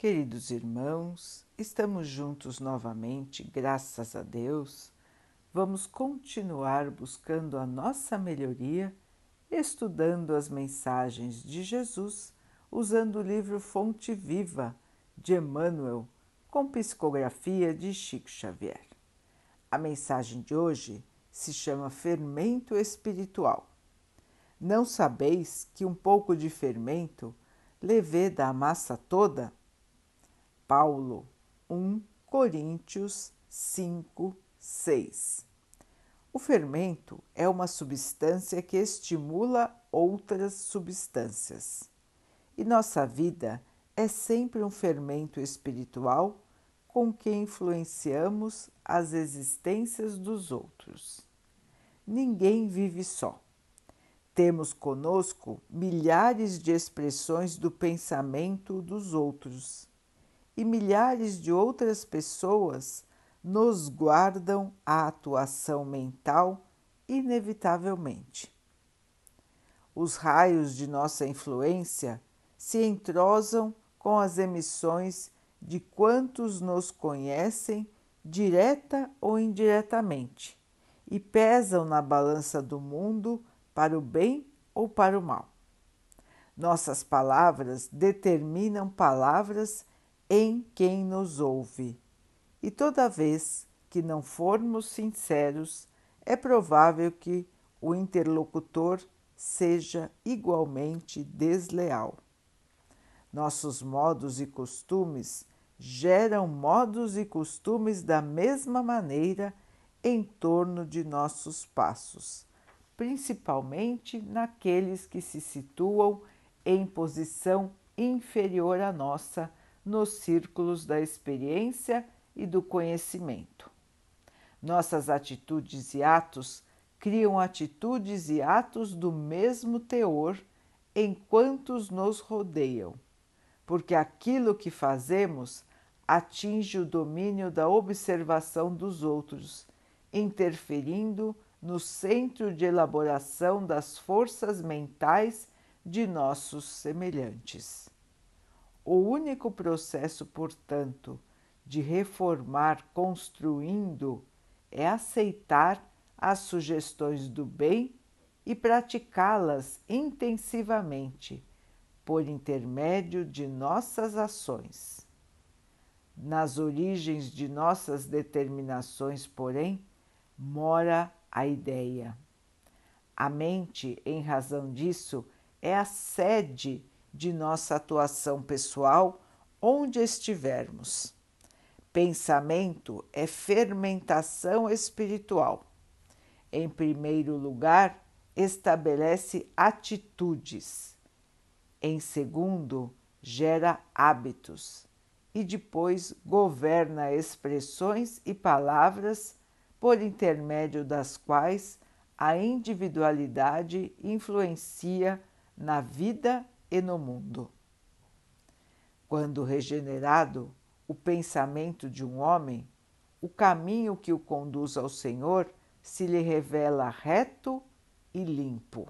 Queridos irmãos, estamos juntos novamente, graças a Deus. Vamos continuar buscando a nossa melhoria, estudando as mensagens de Jesus, usando o livro Fonte Viva de Emmanuel, com psicografia de Chico Xavier. A mensagem de hoje se chama Fermento Espiritual. Não sabeis que um pouco de fermento leveda a massa toda? Paulo 1 Coríntios 5, 6. O fermento é uma substância que estimula outras substâncias. E nossa vida é sempre um fermento espiritual com que influenciamos as existências dos outros. Ninguém vive só. Temos conosco milhares de expressões do pensamento dos outros e milhares de outras pessoas nos guardam a atuação mental inevitavelmente. Os raios de nossa influência se entrosam com as emissões de quantos nos conhecem direta ou indiretamente e pesam na balança do mundo para o bem ou para o mal. Nossas palavras determinam palavras em quem nos ouve. E toda vez que não formos sinceros, é provável que o interlocutor seja igualmente desleal. Nossos modos e costumes geram modos e costumes da mesma maneira em torno de nossos passos, principalmente naqueles que se situam em posição inferior à nossa nos círculos da experiência e do conhecimento. Nossas atitudes e atos criam atitudes e atos do mesmo teor enquanto nos rodeiam, porque aquilo que fazemos atinge o domínio da observação dos outros, interferindo no centro de elaboração das forças mentais de nossos semelhantes. O único processo, portanto, de reformar construindo é aceitar as sugestões do bem e praticá-las intensivamente por intermédio de nossas ações. Nas origens de nossas determinações, porém, mora a ideia. A mente, em razão disso, é a sede de nossa atuação pessoal onde estivermos. Pensamento é fermentação espiritual. Em primeiro lugar, estabelece atitudes. Em segundo, gera hábitos e depois governa expressões e palavras por intermédio das quais a individualidade influencia na vida e no mundo. Quando regenerado o pensamento de um homem, o caminho que o conduz ao Senhor se lhe revela reto e limpo.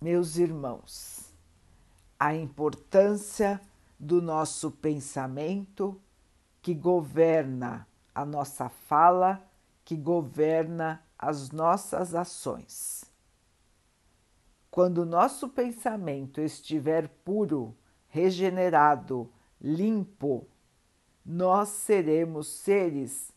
Meus irmãos, a importância do nosso pensamento que governa a nossa fala, que governa as nossas ações. Quando nosso pensamento estiver puro, regenerado, limpo, nós seremos seres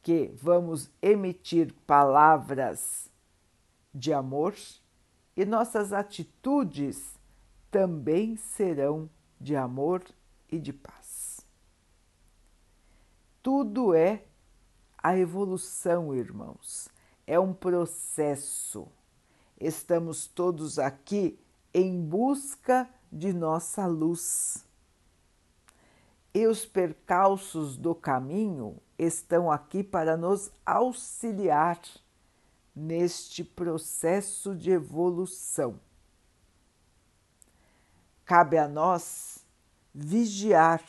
que vamos emitir palavras de amor e nossas atitudes também serão de amor e de paz. Tudo é a evolução, irmãos, é um processo estamos todos aqui em busca de nossa luz. E os percalços do caminho estão aqui para nos auxiliar neste processo de evolução. Cabe a nós vigiar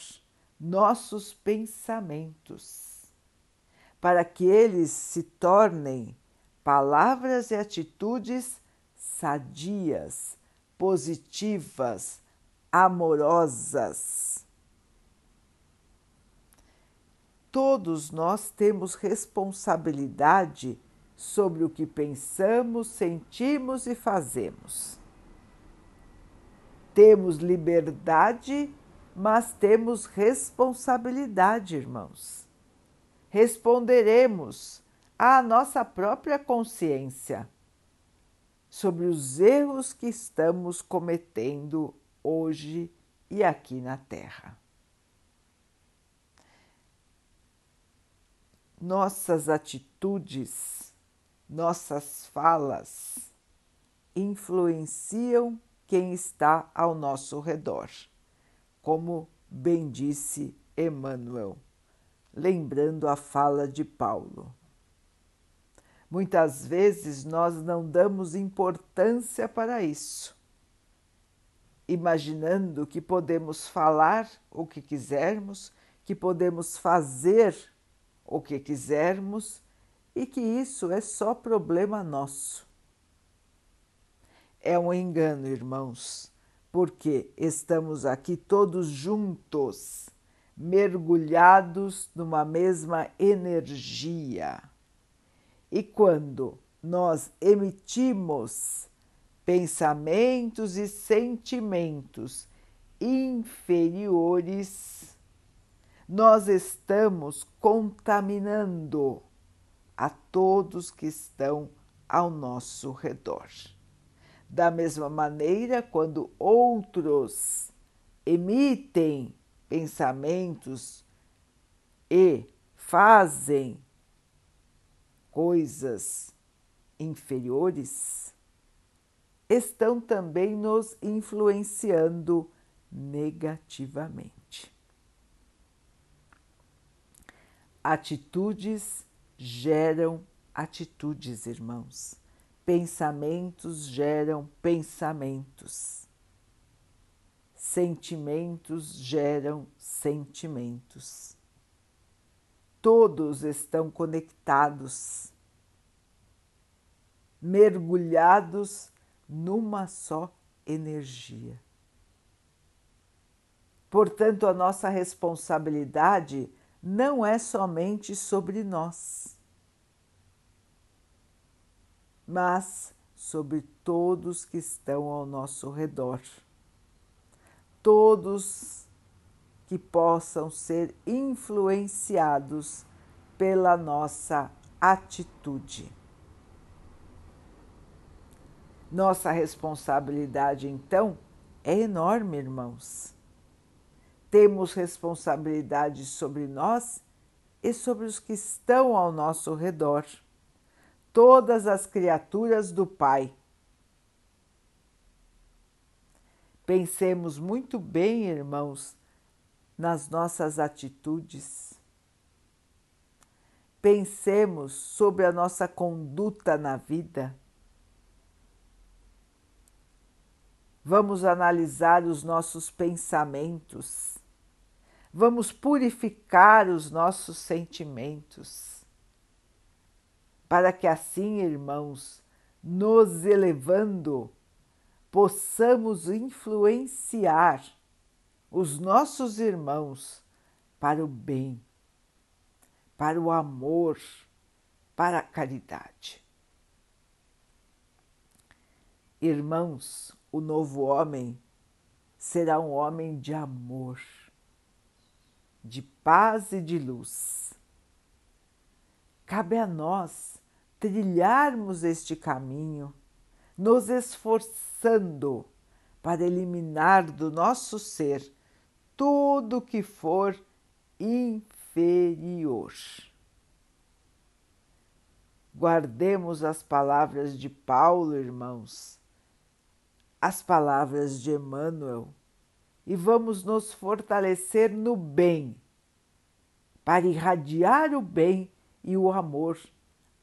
nossos pensamentos para que eles se tornem palavras e atitudes sadias, positivas, amorosas. Todos nós temos responsabilidade sobre o que pensamos, sentimos e fazemos. Temos liberdade, mas temos responsabilidade, irmãos. Responderemos à nossa própria consciência sobre os erros que estamos cometendo hoje e aqui na Terra. Nossas atitudes, nossas falas influenciam quem está ao nosso redor, como bem disse Emmanuel, lembrando a fala de Paulo. Muitas vezes nós não damos importância para isso, imaginando que podemos falar o que quisermos, que podemos fazer o que quisermos e que isso é só problema nosso. É um engano, irmãos, porque estamos aqui todos juntos, mergulhados numa mesma energia e quando nós emitimos pensamentos e sentimentos inferiores, nós estamos contaminando a todos que estão ao nosso redor. Da mesma maneira, quando outros emitem pensamentos e fazem coisas inferiores estão também nos influenciando negativamente. Atitudes geram atitudes, irmãos. Pensamentos geram pensamentos. Sentimentos geram sentimentos todos estão conectados, mergulhados numa só energia. Portanto, a nossa responsabilidade não é somente sobre nós, mas sobre todos que estão ao nosso redor. Todos que possam ser influenciados pela nossa atitude. Nossa responsabilidade, então, é enorme, irmãos. Temos responsabilidade sobre nós e sobre os que estão ao nosso redor, todas as criaturas do Pai. Pensemos muito bem, irmãos, nas nossas atitudes. Pensemos sobre a nossa conduta na vida. Vamos analisar os nossos pensamentos. Vamos purificar os nossos sentimentos. Para que assim, irmãos, nos elevando, possamos influenciar os nossos irmãos para o bem, para o amor, para a caridade. Irmãos, o novo homem será um homem de amor, de paz e de luz. Cabe a nós trilharmos este caminho, nos esforçando para eliminar do nosso ser tudo que for inferior. Guardemos as palavras de Paulo, irmãos, as palavras de Emmanuel, e vamos nos fortalecer no bem, para irradiar o bem e o amor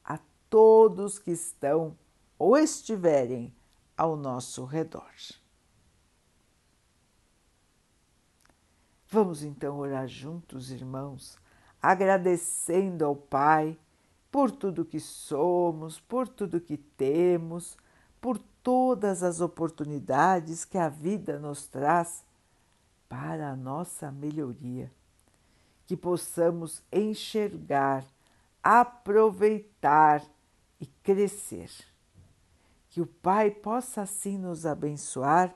a todos que estão ou estiverem ao nosso redor. Vamos então orar juntos, irmãos, agradecendo ao Pai por tudo que somos, por tudo que temos, por todas as oportunidades que a vida nos traz para a nossa melhoria, que possamos enxergar, aproveitar e crescer. Que o Pai possa assim nos abençoar